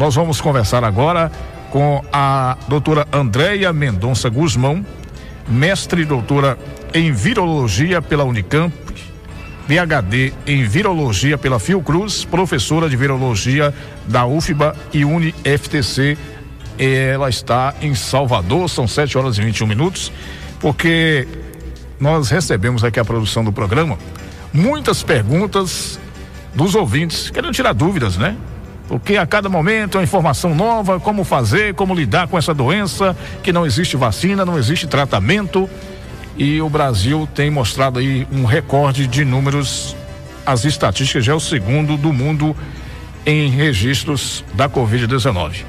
Nós vamos conversar agora com a doutora Andréia Mendonça Guzmão, mestre e doutora em virologia pela Unicamp, PhD em virologia pela Fiocruz, professora de virologia da UFBA e UniFTC. Ela está em Salvador, são 7 horas e 21 minutos, porque nós recebemos aqui a produção do programa muitas perguntas dos ouvintes, querendo tirar dúvidas, né? Porque a cada momento é informação nova, como fazer, como lidar com essa doença, que não existe vacina, não existe tratamento. E o Brasil tem mostrado aí um recorde de números. As estatísticas já é o segundo do mundo em registros da Covid-19.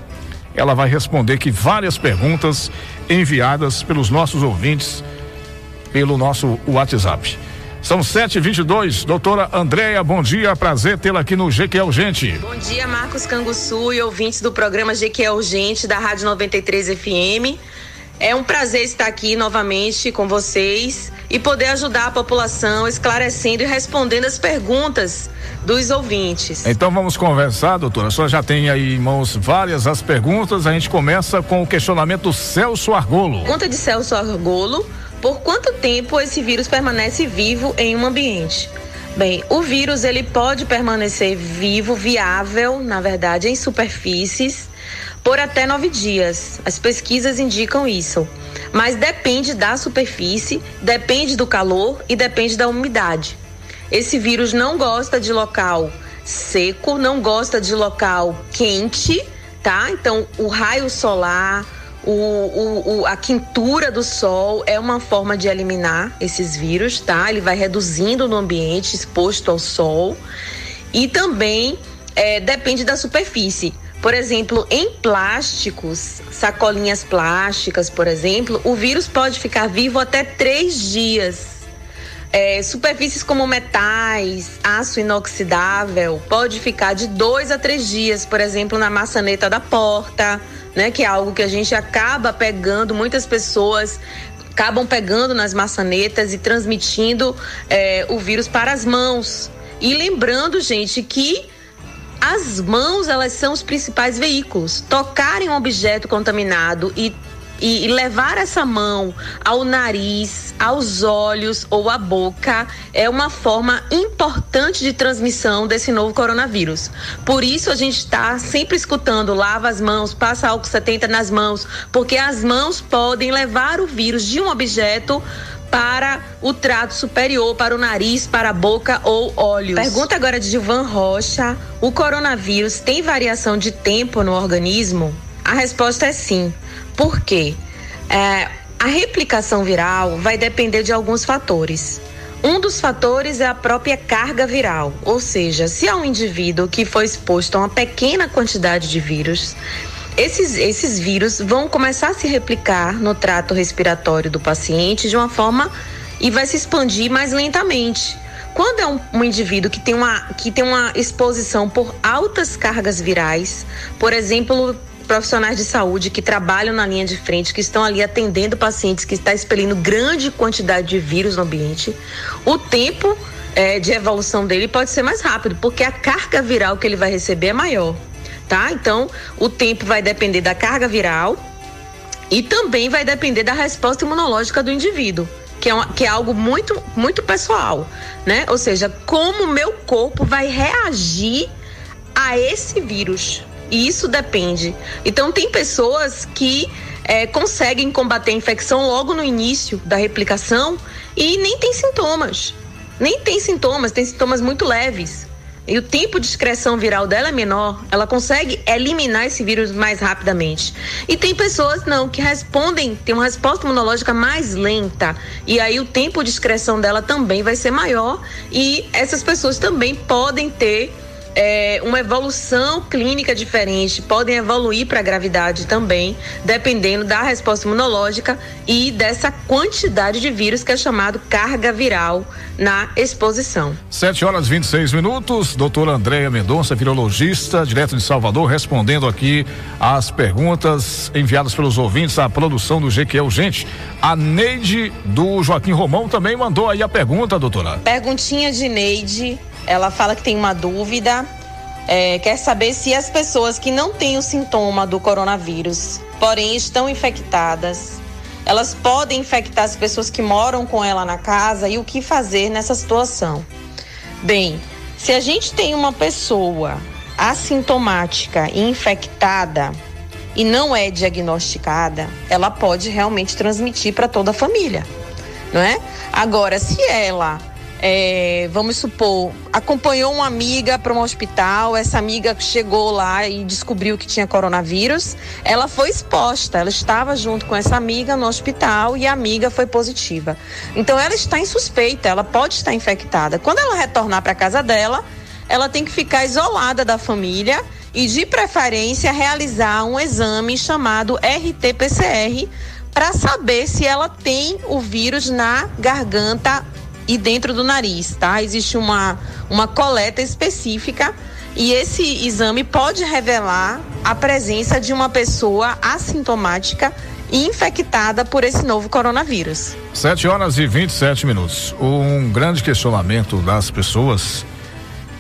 Ela vai responder que várias perguntas enviadas pelos nossos ouvintes pelo nosso WhatsApp. São 7h22. Doutora Andréia, bom dia. Prazer tê-la aqui no GQ Urgente. Bom dia, Marcos Canguçu e ouvintes do programa GQ Urgente da Rádio 93 FM. É um prazer estar aqui novamente com vocês e poder ajudar a população esclarecendo e respondendo as perguntas dos ouvintes. Então vamos conversar, doutora. A senhora já tem aí em mãos várias as perguntas. A gente começa com o questionamento do Celso Argolo. Pergunta de Celso Argolo por quanto tempo esse vírus permanece vivo em um ambiente? Bem, o vírus ele pode permanecer vivo, viável, na verdade, em superfícies por até nove dias. As pesquisas indicam isso. Mas depende da superfície, depende do calor e depende da umidade. Esse vírus não gosta de local seco, não gosta de local quente, tá? Então, o raio solar, o, o, o, a quintura do sol é uma forma de eliminar esses vírus, tá? Ele vai reduzindo no ambiente exposto ao sol. E também é, depende da superfície. Por exemplo, em plásticos, sacolinhas plásticas, por exemplo, o vírus pode ficar vivo até três dias. É, superfícies como metais, aço inoxidável, pode ficar de dois a três dias, por exemplo, na maçaneta da porta né? Que é algo que a gente acaba pegando, muitas pessoas acabam pegando nas maçanetas e transmitindo é, o vírus para as mãos. E lembrando, gente, que as mãos elas são os principais veículos. Tocar em um objeto contaminado e e, levar essa mão ao nariz, aos olhos ou à boca é uma forma importante de transmissão desse novo coronavírus. Por isso a gente está sempre escutando lava as mãos, passa álcool 70 nas mãos, porque as mãos podem levar o vírus de um objeto para o trato superior, para o nariz, para a boca ou olhos. Pergunta agora de Gilvan Rocha: o coronavírus tem variação de tempo no organismo? A resposta é sim. Por quê? É, a replicação viral vai depender de alguns fatores. Um dos fatores é a própria carga viral, ou seja, se há um indivíduo que foi exposto a uma pequena quantidade de vírus, esses, esses vírus vão começar a se replicar no trato respiratório do paciente de uma forma e vai se expandir mais lentamente. Quando é um, um, indivíduo que tem, uma, que tem uma exposição por altas cargas virais, por exemplo, profissionais de saúde que trabalham na linha de frente, que estão ali atendendo pacientes que está expelindo grande quantidade de vírus no ambiente, o tempo é, de evolução dele pode ser mais rápido, porque a carga viral que ele vai receber é maior, tá? Então, o tempo vai depender da carga viral e também vai depender da resposta imunológica do indivíduo. Que é, uma, que é algo muito, muito pessoal, né? Ou seja, como o meu corpo vai reagir a esse vírus, e isso depende. Então, tem pessoas que é, conseguem combater a infecção logo no início da replicação e nem tem sintomas. Nem tem sintomas, tem sintomas muito leves. E o tempo de excreção viral dela é menor, ela consegue eliminar esse vírus mais rapidamente. E tem pessoas não que respondem, tem uma resposta imunológica mais lenta, e aí o tempo de excreção dela também vai ser maior, e essas pessoas também podem ter é, uma evolução clínica diferente, podem evoluir para a gravidade também, dependendo da resposta imunológica e dessa quantidade de vírus que é chamado carga viral na exposição. 7 horas 26 minutos. Doutora Andréia Mendonça, virologista, direto de Salvador, respondendo aqui as perguntas enviadas pelos ouvintes à produção do GQ Urgente. A Neide do Joaquim Romão também mandou aí a pergunta, doutora. Perguntinha de Neide ela fala que tem uma dúvida. é, quer saber se as pessoas que não têm o sintoma do coronavírus, porém estão infectadas, elas podem infectar as pessoas que moram com ela na casa e o que fazer nessa situação. Bem, se a gente tem uma pessoa assintomática e infectada e não é diagnosticada, ela pode realmente transmitir para toda a família, não é? Agora, se ela é, vamos supor, acompanhou uma amiga para um hospital, essa amiga chegou lá e descobriu que tinha coronavírus, ela foi exposta, ela estava junto com essa amiga no hospital e a amiga foi positiva. Então ela está em suspeita, ela pode estar infectada. Quando ela retornar para casa dela, ela tem que ficar isolada da família e, de preferência, realizar um exame chamado RT-PCR para saber se ela tem o vírus na garganta e dentro do nariz, tá? Existe uma, uma coleta específica e esse exame pode revelar a presença de uma pessoa assintomática infectada por esse novo coronavírus. 7 horas e 27 minutos. Um grande questionamento das pessoas,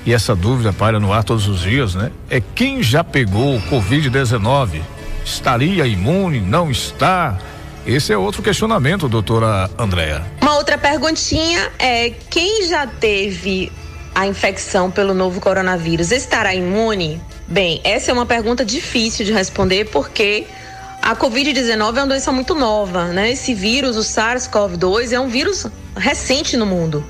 e essa dúvida para no ar todos os dias, né? É quem já pegou o Covid-19 estaria imune, não está? Esse é outro questionamento, doutora Andréa. Uma outra perguntinha é: quem já teve a infecção pelo novo coronavírus estará imune? Bem, essa é uma pergunta difícil de responder porque a Covid-19 é uma doença muito nova, né? Esse vírus, o SARS-CoV-2, é um vírus recente no mundo.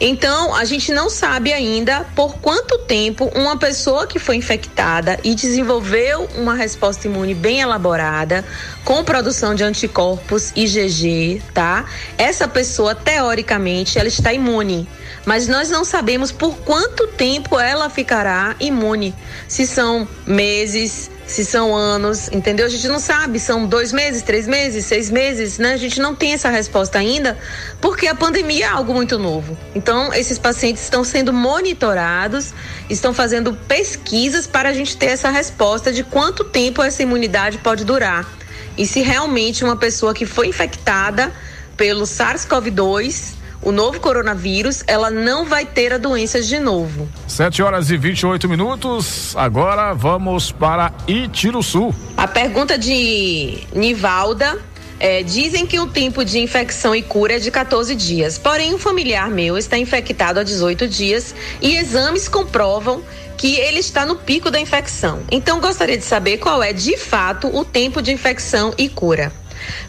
Então, a gente não sabe ainda por quanto tempo uma pessoa que foi infectada e desenvolveu uma resposta imune bem elaborada, com produção de anticorpos IgG, tá? Essa pessoa, teoricamente, ela está imune. Mas nós não sabemos por quanto tempo ela ficará imune. Se são meses, se são anos, entendeu? A gente não sabe, são dois meses, três meses, seis meses, né? A gente não tem essa resposta ainda, porque a pandemia é algo muito novo. Então, esses pacientes estão sendo monitorados, estão fazendo pesquisas para a gente ter essa resposta de quanto tempo essa imunidade pode durar. E se realmente uma pessoa que foi infectada pelo SARS-CoV-2 o novo coronavírus, ela não vai ter a doença de novo. 7 horas e 28 minutos. Agora vamos para Itiruçu. A pergunta de Nivalda. É, dizem que o tempo de infecção e cura é de 14 dias. Porém, um familiar meu está infectado há 18 dias e exames comprovam que ele está no pico da infecção. Então, gostaria de saber qual é, de fato, o tempo de infecção e cura.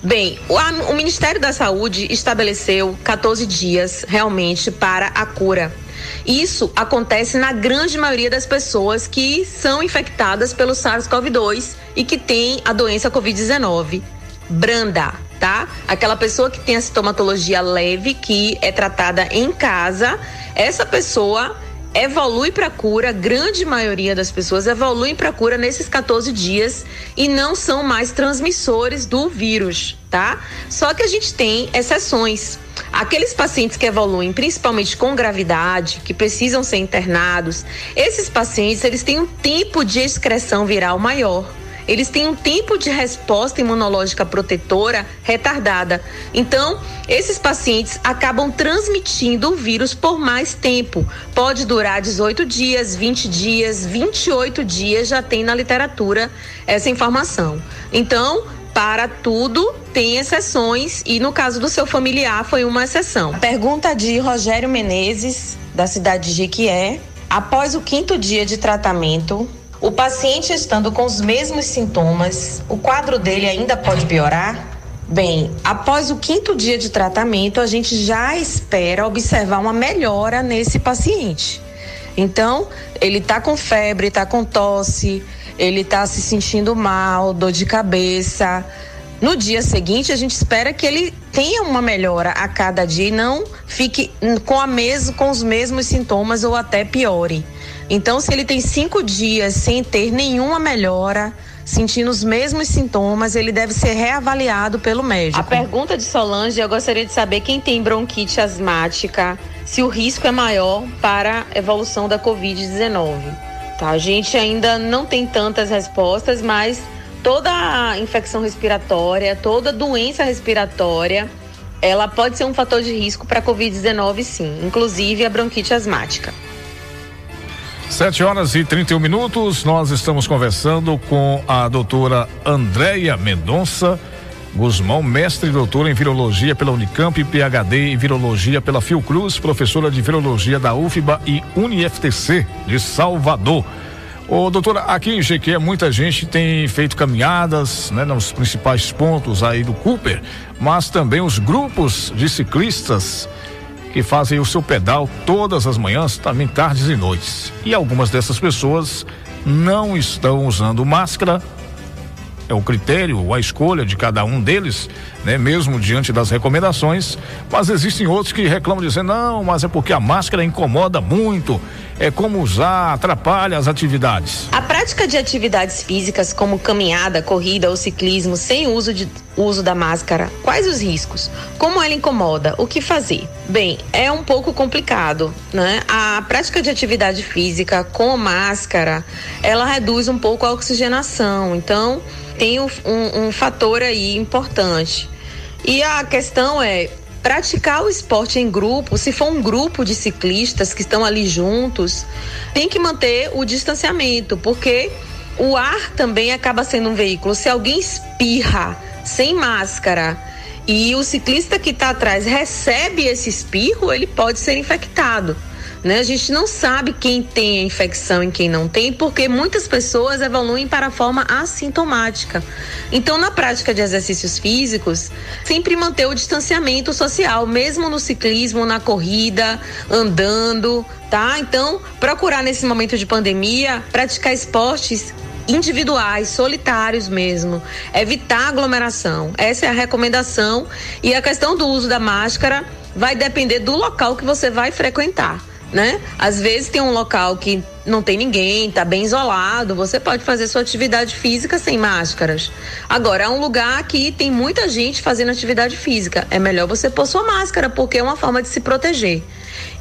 Bem, o, o Ministério da Saúde estabeleceu 14 dias realmente para a cura. Isso acontece na grande maioria das pessoas que são infectadas pelo SARS-CoV-2 e que têm a doença Covid-19 branda, tá? Aquela pessoa que tem a sintomatologia leve, que é tratada em casa, essa pessoa evolui para cura, grande maioria das pessoas evoluem para cura nesses 14 dias e não são mais transmissores do vírus, tá? Só que a gente tem exceções. Aqueles pacientes que evoluem principalmente com gravidade, que precisam ser internados, esses pacientes eles têm um tempo de excreção viral maior eles têm um tempo de resposta imunológica protetora retardada. Então, esses pacientes acabam transmitindo o vírus por mais tempo. Pode durar 18 dias, 20 dias, 28 dias, já tem na literatura essa informação. Então, para tudo tem exceções e no caso do seu familiar foi uma exceção. Pergunta de Rogério Menezes, da cidade de Jequié. Após o quinto dia de tratamento, o paciente estando com os mesmos sintomas, o quadro dele ainda pode piorar? Bem, após o quinto dia de tratamento, a gente já espera observar uma melhora nesse paciente. Então, ele está com febre, está com tosse, ele está se sentindo mal, dor de cabeça. No dia seguinte, a gente espera que ele tenha uma melhora a cada dia e não fique com, a mes com os mesmos sintomas ou até piore. Então, se ele tem cinco dias sem ter nenhuma melhora, sentindo os mesmos sintomas, ele deve ser reavaliado pelo médico. A pergunta de Solange, eu gostaria de saber quem tem bronquite asmática, se o risco é maior para a evolução da Covid-19. Tá? A gente ainda não tem tantas respostas, mas toda a infecção respiratória, toda doença respiratória, ela pode ser um fator de risco para a Covid-19, sim, inclusive a bronquite asmática. Sete horas e 31 minutos, nós estamos conversando com a doutora Andréia Mendonça Guzmão, mestre e doutora em virologia pela Unicamp e PhD em virologia pela Fiocruz, professora de virologia da UFBA e UniFTC de Salvador. Ô, doutora, aqui em Jequié muita gente tem feito caminhadas, né, nos principais pontos aí do Cooper, mas também os grupos de ciclistas que fazem o seu pedal todas as manhãs, também tardes e noites. E algumas dessas pessoas não estão usando máscara é o critério, a escolha de cada um deles, né? Mesmo diante das recomendações, mas existem outros que reclamam dizendo, não, mas é porque a máscara incomoda muito, é como usar, atrapalha as atividades. A prática de atividades físicas como caminhada, corrida ou ciclismo sem uso de uso da máscara, quais os riscos? Como ela incomoda? O que fazer? Bem, é um pouco complicado, né? A prática de atividade física com máscara, ela reduz um pouco a oxigenação, então tem um, um, fator aí importante. E a questão é praticar o esporte em grupo, se for um grupo de ciclistas que estão ali juntos, tem que manter o distanciamento, porque o ar também acaba sendo um veículo. Se alguém espirra sem máscara e o ciclista que está atrás recebe esse espirro, ele pode ser infectado. Né? A gente não sabe quem tem a infecção e quem não tem, porque muitas pessoas evoluem para a forma assintomática. Então, na prática de exercícios físicos, sempre manter o distanciamento social, mesmo no ciclismo, na corrida, andando, tá? Então, procurar nesse momento de pandemia praticar esportes individuais, solitários mesmo, evitar aglomeração. Essa é a recomendação e a questão do uso da máscara vai depender do local que você vai frequentar né? Às vezes tem um local que não tem ninguém, tá bem isolado, você pode fazer sua atividade física sem máscaras. Agora, é um lugar que tem muita gente fazendo atividade física, é melhor você pôr sua máscara, porque é uma forma de se proteger.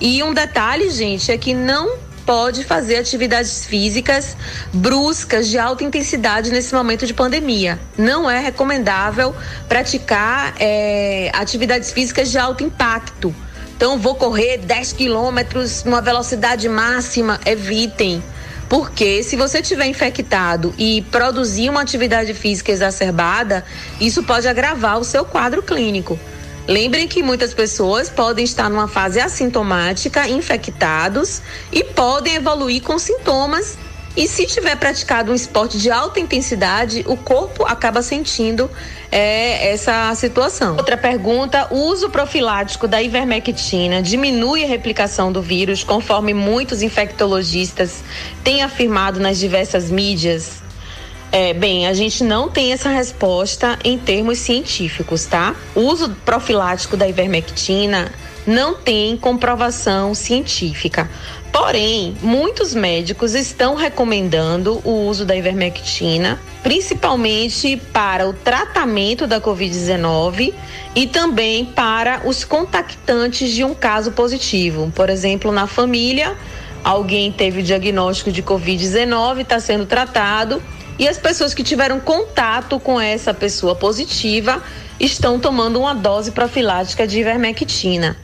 E um detalhe, gente, é que não pode fazer atividades físicas bruscas de alta intensidade nesse momento de pandemia. Não é recomendável praticar é, atividades físicas de alto impacto então, vou correr 10 quilômetros numa velocidade máxima. Evitem. Porque se você tiver infectado e produzir uma atividade física exacerbada, isso pode agravar o seu quadro clínico. Lembrem que muitas pessoas podem estar numa fase assintomática, infectados e podem evoluir com sintomas e se tiver praticado um esporte de alta intensidade, o corpo acaba sentindo é, essa situação. Outra pergunta: o uso profilático da ivermectina diminui a replicação do vírus, conforme muitos infectologistas têm afirmado nas diversas mídias? É, bem, a gente não tem essa resposta em termos científicos, tá? O uso profilático da ivermectina não tem comprovação científica. Porém, muitos médicos estão recomendando o uso da ivermectina, principalmente para o tratamento da Covid-19 e também para os contactantes de um caso positivo. Por exemplo, na família, alguém teve o diagnóstico de Covid-19, está sendo tratado, e as pessoas que tiveram contato com essa pessoa positiva estão tomando uma dose profilática de ivermectina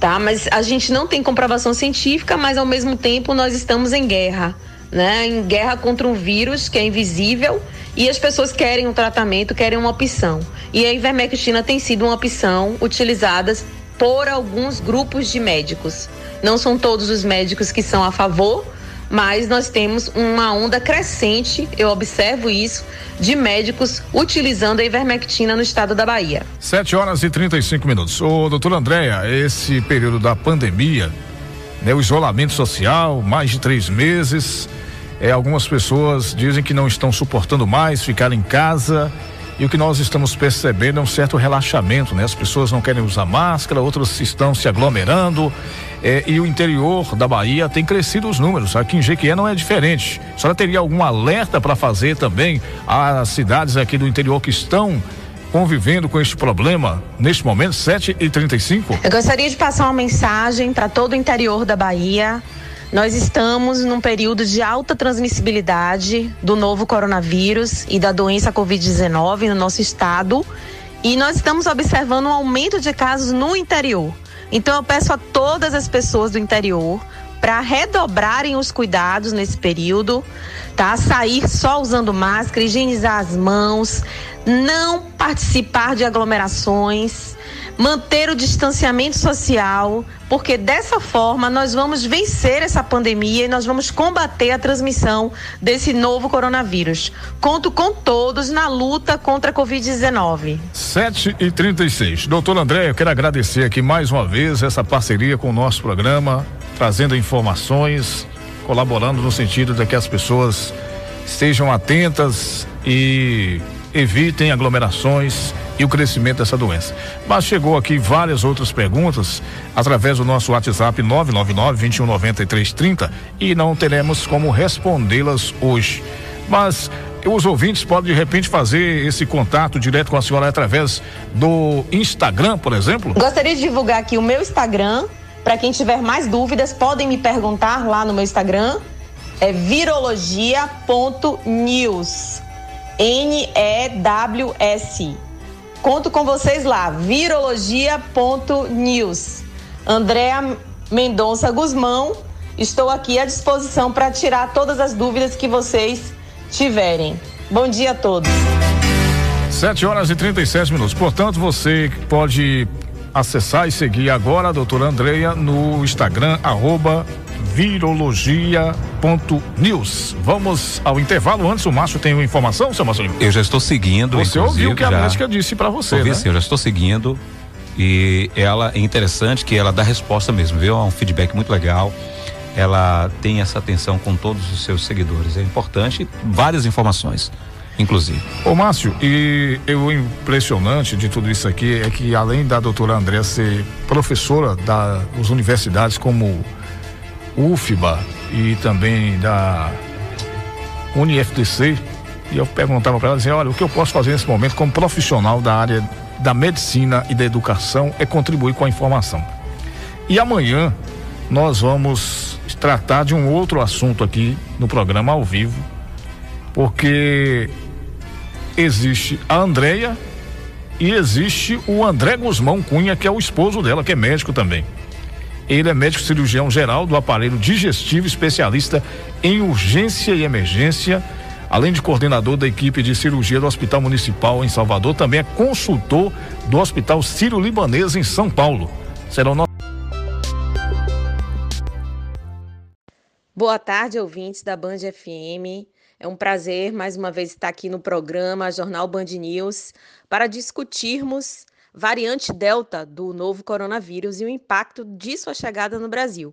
tá? Mas a gente não tem comprovação científica, mas ao mesmo tempo nós estamos em guerra, né? Em guerra contra um vírus que é invisível e as pessoas querem um tratamento, querem uma opção. E a ivermectina tem sido uma opção utilizada por alguns grupos de médicos. Não são todos os médicos que são a favor, mas nós temos uma onda crescente, eu observo isso, de médicos utilizando a ivermectina no estado da Bahia. 7 horas e 35 minutos. Ô, doutor Andréia, esse período da pandemia, né, o isolamento social, mais de três meses, é, algumas pessoas dizem que não estão suportando mais ficar em casa. E o que nós estamos percebendo é um certo relaxamento, né? As pessoas não querem usar máscara, outras estão se aglomerando. É, e o interior da Bahia tem crescido os números. Aqui em Jequié não é diferente. A senhora teria algum alerta para fazer também às cidades aqui do interior que estão convivendo com este problema neste momento, 7 e 35 Eu gostaria de passar uma mensagem para todo o interior da Bahia nós estamos num período de alta transmissibilidade do novo coronavírus e da doença Covid-19 no nosso estado. E nós estamos observando um aumento de casos no interior. Então eu peço a todas as pessoas do interior para redobrarem os cuidados nesse período, tá? Sair só usando máscara, higienizar as mãos, não participar de aglomerações, manter o distanciamento social, porque dessa forma nós vamos vencer essa pandemia e nós vamos combater a transmissão desse novo coronavírus. Conto com todos na luta contra a Covid-19. 7 e 36 Doutor André, eu quero agradecer aqui mais uma vez essa parceria com o nosso programa, trazendo informações, colaborando no sentido de que as pessoas estejam atentas e evitem aglomerações e o crescimento dessa doença. Mas chegou aqui várias outras perguntas através do nosso WhatsApp 999 219330 e não teremos como respondê-las hoje. Mas os ouvintes podem de repente fazer esse contato direto com a senhora através do Instagram, por exemplo? Gostaria de divulgar aqui o meu Instagram. Para quem tiver mais dúvidas, podem me perguntar lá no meu Instagram. É virologia.news. N-E-W-S. Conto com vocês lá, virologia.news. Andréa Mendonça Guzmão, estou aqui à disposição para tirar todas as dúvidas que vocês tiverem. Bom dia a todos. 7 horas e 37 minutos. Portanto, você pode acessar e seguir agora a doutora Andreia no Instagram, arroba virologia.news. Vamos ao intervalo. Antes, o Márcio tem uma informação, seu Marcelinho? Eu já estou seguindo. Você ouviu o que a já... médica disse para você, Ouvi, né? sim, eu já estou seguindo. E ela é interessante que ela dá resposta mesmo, viu? É um feedback muito legal. Ela tem essa atenção com todos os seus seguidores. É importante, várias informações inclusive. Ô Márcio, e o impressionante de tudo isso aqui é que além da doutora André ser professora das universidades como UFBA e também da UniFTC, e eu perguntava para ela, dizia, olha, o que eu posso fazer nesse momento como profissional da área da medicina e da educação é contribuir com a informação. E amanhã nós vamos tratar de um outro assunto aqui no programa ao vivo, porque existe a Andreia e existe o André Guzmão Cunha, que é o esposo dela, que é médico também. Ele é médico cirurgião geral do aparelho digestivo, especialista em urgência e emergência, além de coordenador da equipe de cirurgia do Hospital Municipal em Salvador, também é consultor do Hospital Sírio-Libanês em São Paulo. Será o nosso Boa tarde, ouvintes da Band FM. É um prazer mais uma vez estar aqui no programa Jornal Band News para discutirmos variante Delta do novo coronavírus e o impacto de sua chegada no Brasil.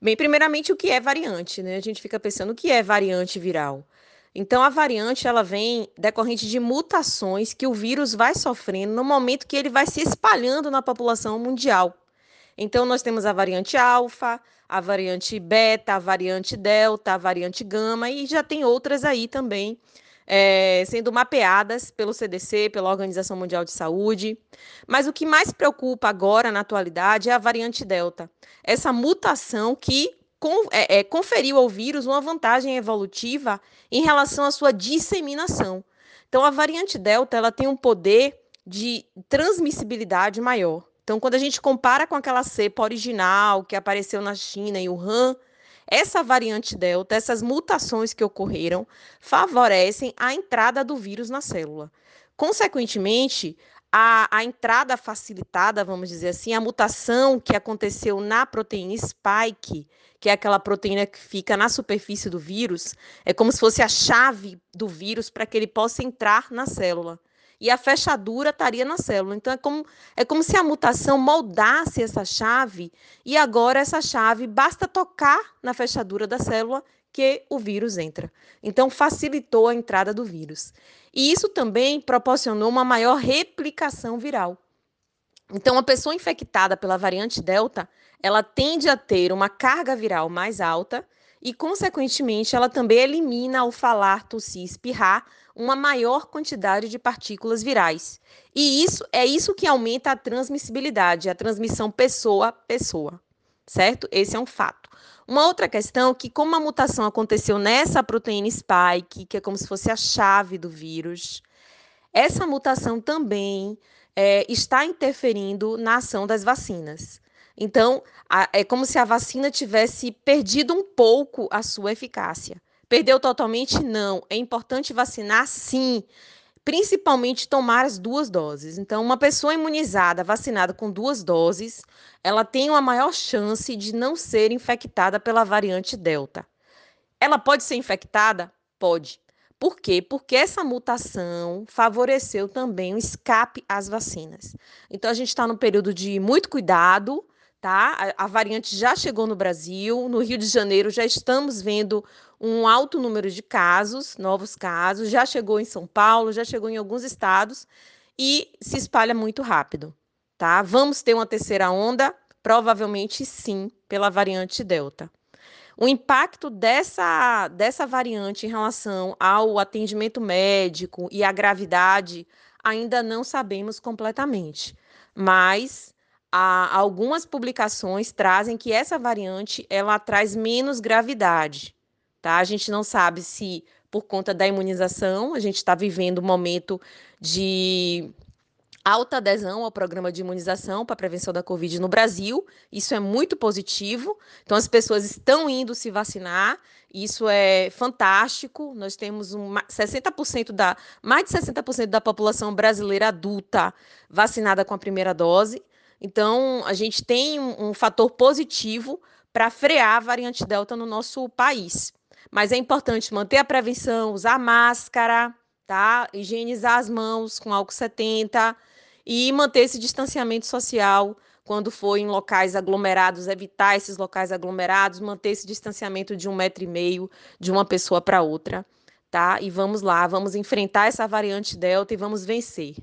Bem, primeiramente, o que é variante, né? A gente fica pensando o que é variante viral. Então, a variante ela vem decorrente de mutações que o vírus vai sofrendo no momento que ele vai se espalhando na população mundial. Então, nós temos a variante alfa, a variante beta, a variante delta, a variante gama e já tem outras aí também é, sendo mapeadas pelo CDC, pela Organização Mundial de Saúde. Mas o que mais preocupa agora, na atualidade, é a variante Delta. Essa mutação que é, é, conferiu ao vírus uma vantagem evolutiva em relação à sua disseminação. Então, a variante Delta ela tem um poder de transmissibilidade maior. Então, quando a gente compara com aquela cepa original que apareceu na China e Wuhan, essa variante Delta, essas mutações que ocorreram, favorecem a entrada do vírus na célula. Consequentemente, a, a, entrada facilitada, vamos dizer assim, a mutação que aconteceu na proteína spike, que é aquela proteína que fica na superfície do vírus, é como se fosse a chave do vírus para que ele possa entrar na célula e a fechadura estaria na célula. Então, é como, é como se a mutação moldasse essa chave e agora essa chave basta tocar na fechadura da célula que o vírus entra. Então, facilitou a entrada do vírus. E isso também proporcionou uma maior replicação viral. Então, a pessoa infectada pela variante Delta, ela tende a ter uma carga viral mais alta e, consequentemente, ela também elimina ao falar, tossir, espirrar uma maior quantidade de partículas virais. E isso é isso que aumenta a transmissibilidade, a transmissão pessoa a pessoa, certo? Esse é um fato. Uma outra questão é que, como a mutação aconteceu nessa proteína spike, que é como se fosse a chave do vírus, essa mutação também é, está interferindo na ação das vacinas. Então, a, é como se a vacina tivesse perdido um pouco a sua eficácia. Perdeu totalmente? Não. É importante vacinar, sim principalmente tomar as duas doses. Então, uma pessoa imunizada, vacinada com duas doses, ela tem uma maior chance de não ser infectada pela variante Delta. Ela pode ser infectada? Pode. Por quê? Porque essa mutação favoreceu também o escape às vacinas. Então, a gente está num período de muito cuidado, tá? A, a, variante já chegou no Brasil, no Rio de Janeiro já estamos vendo um alto número de casos, novos casos, já chegou em São Paulo, já chegou em alguns estados e se espalha muito rápido, tá? Vamos ter uma terceira onda? Provavelmente sim, pela variante Delta. O impacto dessa, dessa variante em relação ao atendimento médico e à gravidade ainda não sabemos completamente, mas algumas publicações trazem que essa variante ela traz menos gravidade, tá? A gente não sabe se por conta da imunização, a gente está vivendo um momento de alta adesão ao programa de imunização para a prevenção da Covid no Brasil. Isso é muito positivo. Então, as pessoas estão indo se vacinar. Isso é fantástico. Nós temos um 60% da mais de 60% da população brasileira adulta vacinada com a primeira dose. Então, a gente tem um, um fator positivo para frear a variante Delta no nosso país. Mas é importante manter a prevenção, usar máscara, tá? Higienizar as mãos com álcool 70 e manter esse distanciamento social quando for em locais aglomerados, evitar esses locais aglomerados, manter esse distanciamento de um metro e meio de uma pessoa para outra, tá? E vamos lá, vamos enfrentar essa variante Delta e vamos vencer.